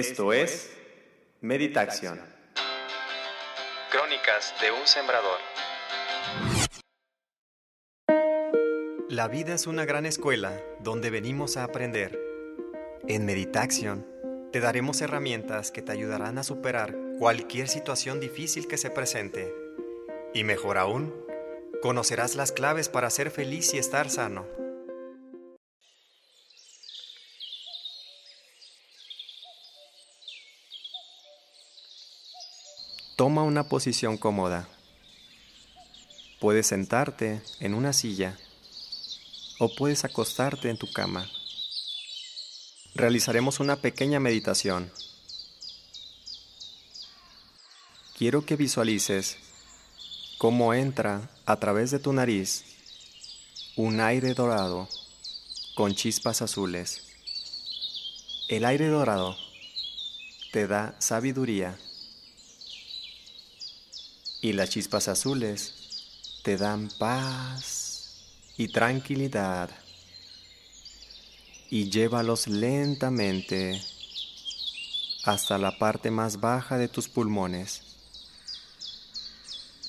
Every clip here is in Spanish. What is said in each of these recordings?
Esto es Meditación. Crónicas de un sembrador. La vida es una gran escuela donde venimos a aprender. En Meditación te daremos herramientas que te ayudarán a superar cualquier situación difícil que se presente. Y mejor aún, conocerás las claves para ser feliz y estar sano. Toma una posición cómoda. Puedes sentarte en una silla o puedes acostarte en tu cama. Realizaremos una pequeña meditación. Quiero que visualices cómo entra a través de tu nariz un aire dorado con chispas azules. El aire dorado te da sabiduría y las chispas azules te dan paz y tranquilidad. Y llévalos lentamente hasta la parte más baja de tus pulmones.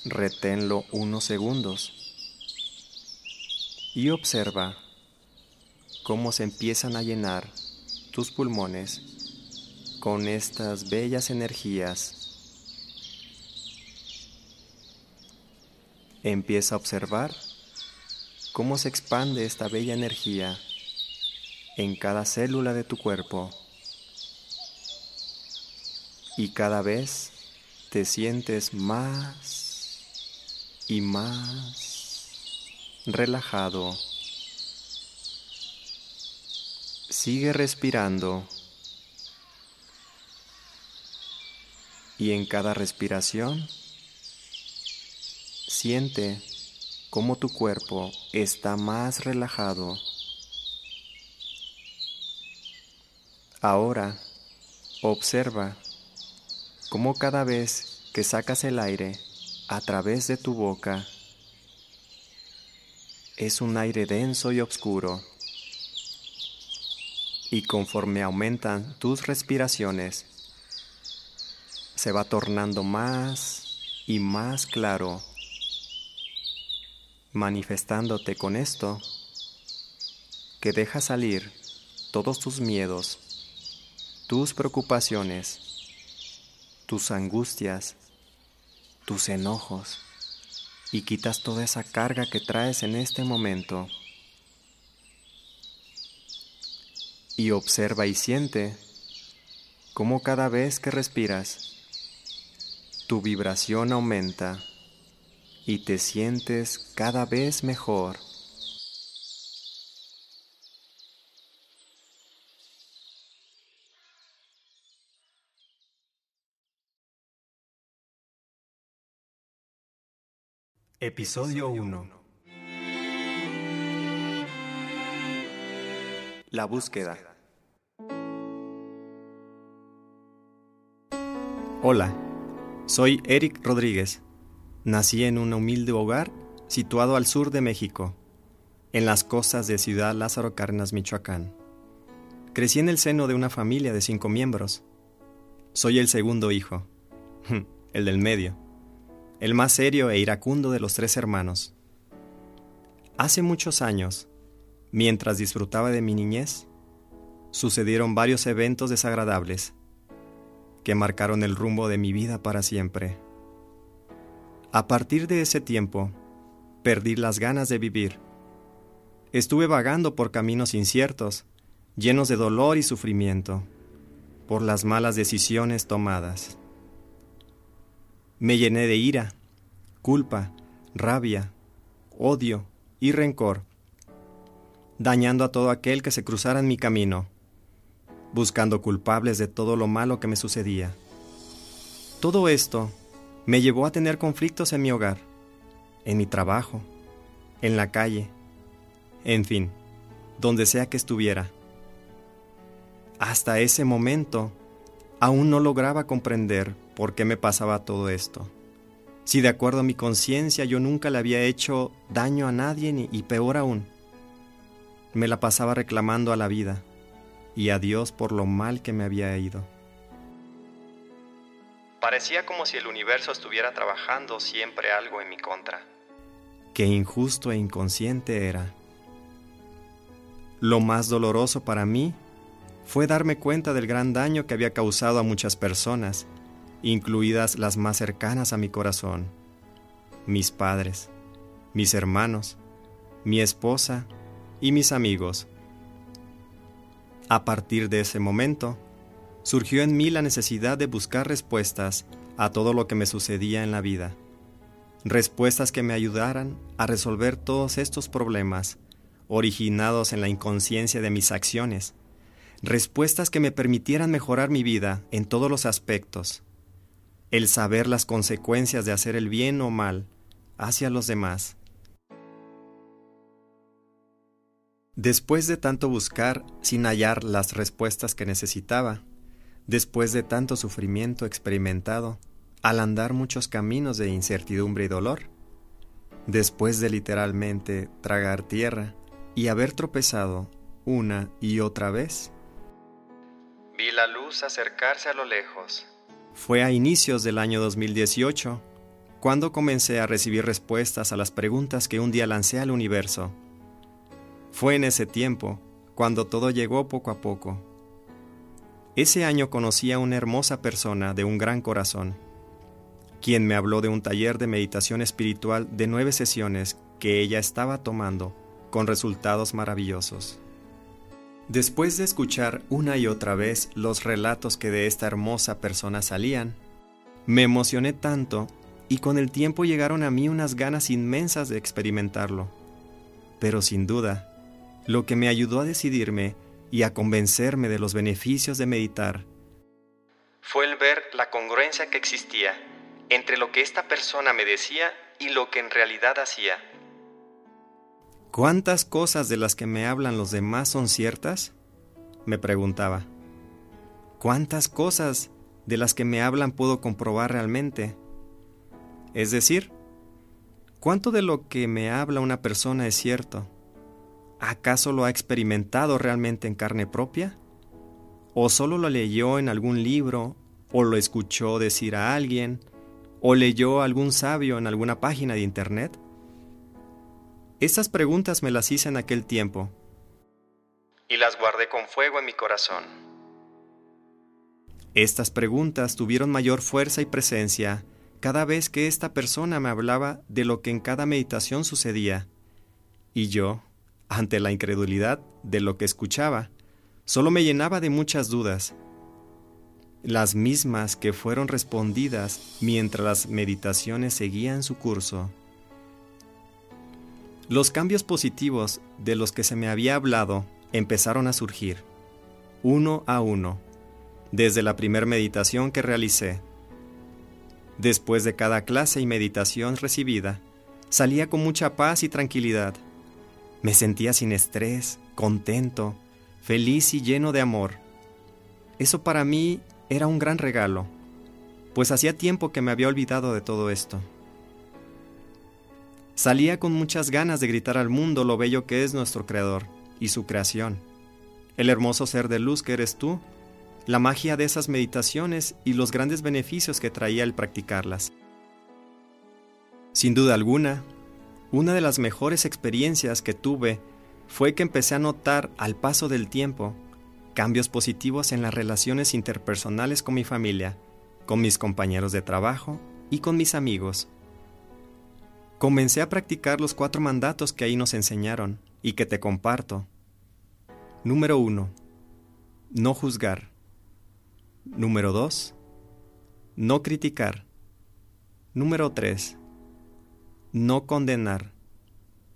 Reténlo unos segundos y observa cómo se empiezan a llenar tus pulmones con estas bellas energías Empieza a observar cómo se expande esta bella energía en cada célula de tu cuerpo y cada vez te sientes más y más relajado. Sigue respirando y en cada respiración Siente cómo tu cuerpo está más relajado. Ahora observa cómo cada vez que sacas el aire a través de tu boca es un aire denso y oscuro. Y conforme aumentan tus respiraciones, se va tornando más y más claro manifestándote con esto que deja salir todos tus miedos, tus preocupaciones, tus angustias, tus enojos y quitas toda esa carga que traes en este momento. Y observa y siente cómo cada vez que respiras, tu vibración aumenta y te sientes cada vez mejor. Episodio 1 La búsqueda. Hola, soy Eric Rodríguez Nací en un humilde hogar situado al sur de México, en las costas de Ciudad Lázaro Cárdenas, Michoacán. Crecí en el seno de una familia de cinco miembros. Soy el segundo hijo, el del medio, el más serio e iracundo de los tres hermanos. Hace muchos años, mientras disfrutaba de mi niñez, sucedieron varios eventos desagradables que marcaron el rumbo de mi vida para siempre. A partir de ese tiempo, perdí las ganas de vivir. Estuve vagando por caminos inciertos, llenos de dolor y sufrimiento, por las malas decisiones tomadas. Me llené de ira, culpa, rabia, odio y rencor, dañando a todo aquel que se cruzara en mi camino, buscando culpables de todo lo malo que me sucedía. Todo esto me llevó a tener conflictos en mi hogar, en mi trabajo, en la calle, en fin, donde sea que estuviera. Hasta ese momento, aún no lograba comprender por qué me pasaba todo esto. Si de acuerdo a mi conciencia yo nunca le había hecho daño a nadie y peor aún, me la pasaba reclamando a la vida y a Dios por lo mal que me había ido. Parecía como si el universo estuviera trabajando siempre algo en mi contra. Qué injusto e inconsciente era. Lo más doloroso para mí fue darme cuenta del gran daño que había causado a muchas personas, incluidas las más cercanas a mi corazón, mis padres, mis hermanos, mi esposa y mis amigos. A partir de ese momento, surgió en mí la necesidad de buscar respuestas a todo lo que me sucedía en la vida. Respuestas que me ayudaran a resolver todos estos problemas originados en la inconsciencia de mis acciones. Respuestas que me permitieran mejorar mi vida en todos los aspectos. El saber las consecuencias de hacer el bien o mal hacia los demás. Después de tanto buscar sin hallar las respuestas que necesitaba, después de tanto sufrimiento experimentado, al andar muchos caminos de incertidumbre y dolor, después de literalmente tragar tierra y haber tropezado una y otra vez, vi la luz acercarse a lo lejos. Fue a inicios del año 2018 cuando comencé a recibir respuestas a las preguntas que un día lancé al universo. Fue en ese tiempo cuando todo llegó poco a poco ese año conocí a una hermosa persona de un gran corazón, quien me habló de un taller de meditación espiritual de nueve sesiones que ella estaba tomando, con resultados maravillosos. Después de escuchar una y otra vez los relatos que de esta hermosa persona salían, me emocioné tanto y con el tiempo llegaron a mí unas ganas inmensas de experimentarlo. Pero sin duda, lo que me ayudó a decidirme y a convencerme de los beneficios de meditar fue el ver la congruencia que existía entre lo que esta persona me decía y lo que en realidad hacía. ¿Cuántas cosas de las que me hablan los demás son ciertas? me preguntaba. ¿Cuántas cosas de las que me hablan puedo comprobar realmente? Es decir, ¿cuánto de lo que me habla una persona es cierto? ¿Acaso lo ha experimentado realmente en carne propia? ¿O solo lo leyó en algún libro? ¿O lo escuchó decir a alguien? ¿O leyó a algún sabio en alguna página de internet? Estas preguntas me las hice en aquel tiempo y las guardé con fuego en mi corazón. Estas preguntas tuvieron mayor fuerza y presencia cada vez que esta persona me hablaba de lo que en cada meditación sucedía, y yo, ante la incredulidad de lo que escuchaba, solo me llenaba de muchas dudas, las mismas que fueron respondidas mientras las meditaciones seguían su curso. Los cambios positivos de los que se me había hablado empezaron a surgir, uno a uno, desde la primera meditación que realicé. Después de cada clase y meditación recibida, salía con mucha paz y tranquilidad me sentía sin estrés, contento, feliz y lleno de amor. Eso para mí era un gran regalo, pues hacía tiempo que me había olvidado de todo esto. Salía con muchas ganas de gritar al mundo lo bello que es nuestro Creador y su creación, el hermoso ser de luz que eres tú, la magia de esas meditaciones y los grandes beneficios que traía el practicarlas. Sin duda alguna, una de las mejores experiencias que tuve fue que empecé a notar al paso del tiempo cambios positivos en las relaciones interpersonales con mi familia, con mis compañeros de trabajo y con mis amigos. Comencé a practicar los cuatro mandatos que ahí nos enseñaron y que te comparto. Número 1. No juzgar. Número 2. No criticar. Número 3 no condenar.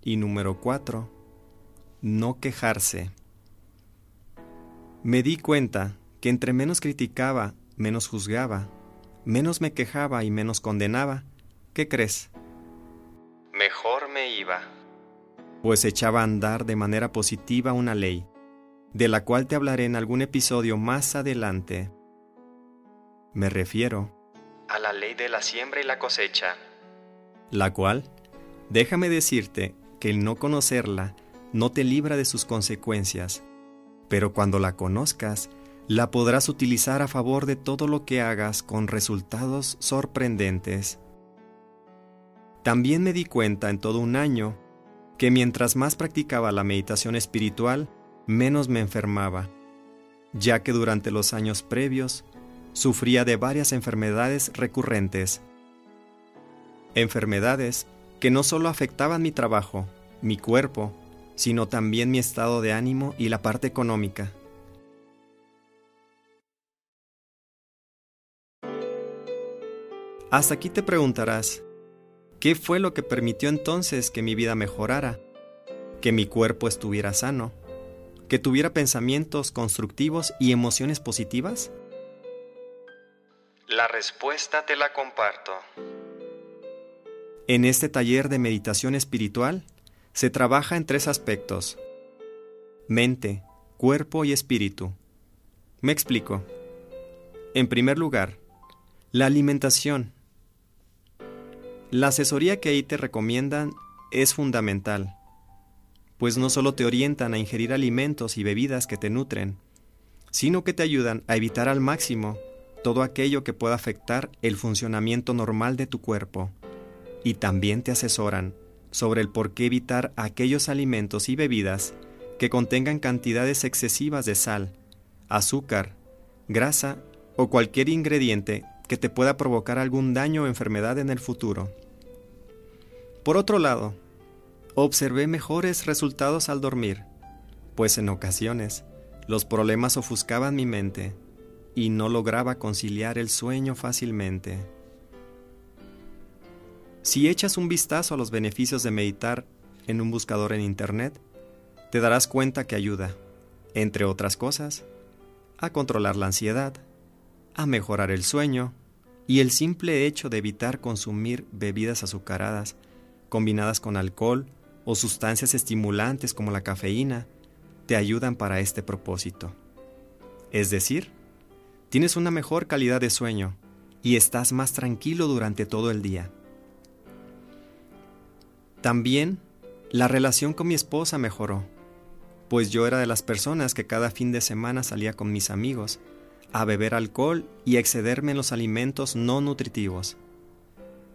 Y número cuatro, no quejarse. Me di cuenta que entre menos criticaba, menos juzgaba, menos me quejaba y menos condenaba, ¿qué crees? Mejor me iba. Pues echaba a andar de manera positiva una ley, de la cual te hablaré en algún episodio más adelante. Me refiero a la ley de la siembra y la cosecha la cual, déjame decirte que el no conocerla no te libra de sus consecuencias, pero cuando la conozcas, la podrás utilizar a favor de todo lo que hagas con resultados sorprendentes. También me di cuenta en todo un año que mientras más practicaba la meditación espiritual, menos me enfermaba, ya que durante los años previos sufría de varias enfermedades recurrentes. Enfermedades que no solo afectaban mi trabajo, mi cuerpo, sino también mi estado de ánimo y la parte económica. Hasta aquí te preguntarás, ¿qué fue lo que permitió entonces que mi vida mejorara? Que mi cuerpo estuviera sano, que tuviera pensamientos constructivos y emociones positivas? La respuesta te la comparto. En este taller de meditación espiritual se trabaja en tres aspectos. Mente, cuerpo y espíritu. Me explico. En primer lugar, la alimentación la asesoría que ahí te recomiendan es fundamental, pues no solo te orientan a ingerir alimentos y bebidas que te nutren, sino que te ayudan a evitar al máximo todo aquello que pueda afectar el funcionamiento normal de tu cuerpo, y también te asesoran sobre el por qué evitar aquellos alimentos y bebidas que contengan cantidades excesivas de sal, azúcar, grasa o cualquier ingrediente que te pueda provocar algún daño o enfermedad en el futuro. Por otro lado, observé mejores resultados al dormir, pues en ocasiones los problemas ofuscaban mi mente y no lograba conciliar el sueño fácilmente. Si echas un vistazo a los beneficios de meditar en un buscador en Internet, te darás cuenta que ayuda, entre otras cosas, a controlar la ansiedad, a mejorar el sueño, y el simple hecho de evitar consumir bebidas azucaradas combinadas con alcohol o sustancias estimulantes como la cafeína te ayudan para este propósito. Es decir, tienes una mejor calidad de sueño y estás más tranquilo durante todo el día. También la relación con mi esposa mejoró, pues yo era de las personas que cada fin de semana salía con mis amigos a beber alcohol y excederme en los alimentos no nutritivos.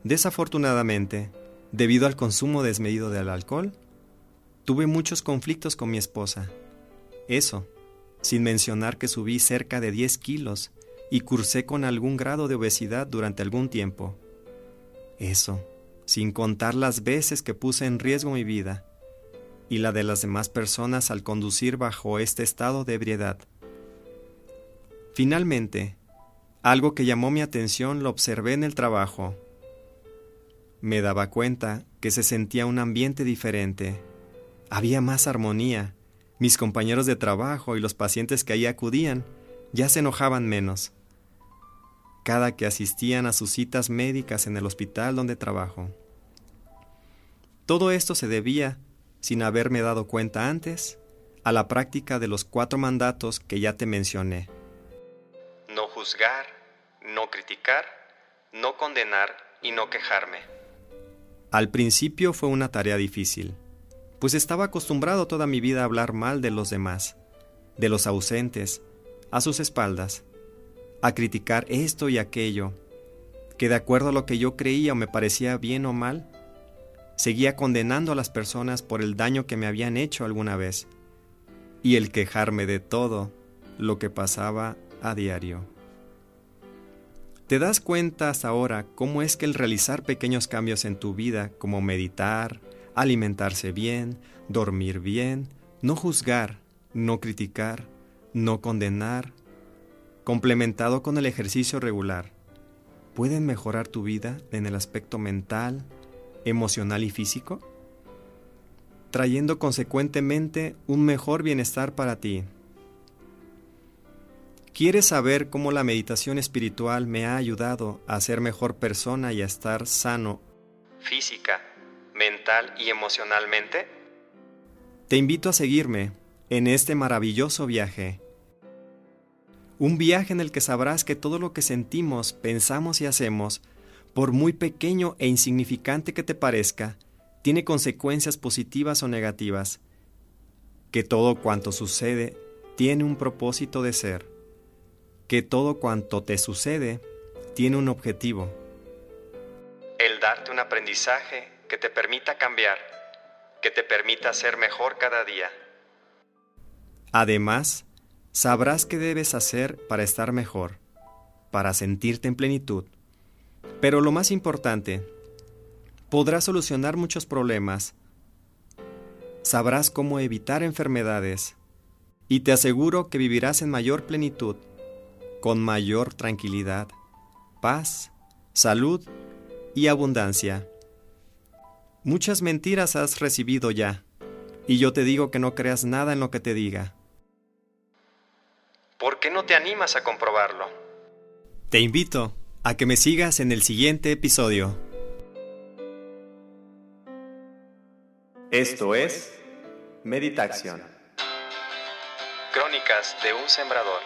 Desafortunadamente, debido al consumo desmedido del alcohol, tuve muchos conflictos con mi esposa. Eso, sin mencionar que subí cerca de 10 kilos y cursé con algún grado de obesidad durante algún tiempo. Eso, sin contar las veces que puse en riesgo mi vida y la de las demás personas al conducir bajo este estado de ebriedad. Finalmente, algo que llamó mi atención lo observé en el trabajo. Me daba cuenta que se sentía un ambiente diferente. Había más armonía. Mis compañeros de trabajo y los pacientes que ahí acudían ya se enojaban menos. Cada que asistían a sus citas médicas en el hospital donde trabajo. Todo esto se debía, sin haberme dado cuenta antes, a la práctica de los cuatro mandatos que ya te mencioné juzgar, no criticar, no condenar y no quejarme. Al principio fue una tarea difícil, pues estaba acostumbrado toda mi vida a hablar mal de los demás, de los ausentes, a sus espaldas, a criticar esto y aquello, que de acuerdo a lo que yo creía o me parecía bien o mal, seguía condenando a las personas por el daño que me habían hecho alguna vez, y el quejarme de todo lo que pasaba a diario. ¿Te das cuenta hasta ahora cómo es que el realizar pequeños cambios en tu vida, como meditar, alimentarse bien, dormir bien, no juzgar, no criticar, no condenar, complementado con el ejercicio regular, pueden mejorar tu vida en el aspecto mental, emocional y físico? trayendo consecuentemente un mejor bienestar para ti, ¿Quieres saber cómo la meditación espiritual me ha ayudado a ser mejor persona y a estar sano física, mental y emocionalmente? Te invito a seguirme en este maravilloso viaje. Un viaje en el que sabrás que todo lo que sentimos, pensamos y hacemos, por muy pequeño e insignificante que te parezca, tiene consecuencias positivas o negativas, que todo cuanto sucede tiene un propósito de ser que todo cuanto te sucede tiene un objetivo. El darte un aprendizaje que te permita cambiar, que te permita ser mejor cada día. Además, sabrás qué debes hacer para estar mejor, para sentirte en plenitud. Pero lo más importante, podrás solucionar muchos problemas, sabrás cómo evitar enfermedades y te aseguro que vivirás en mayor plenitud, con mayor tranquilidad, paz, salud y abundancia. Muchas mentiras has recibido ya, y yo te digo que no creas nada en lo que te diga. ¿Por qué no te animas a comprobarlo? Te invito a que me sigas en el siguiente episodio. Esto es Meditación. Crónicas de un sembrador.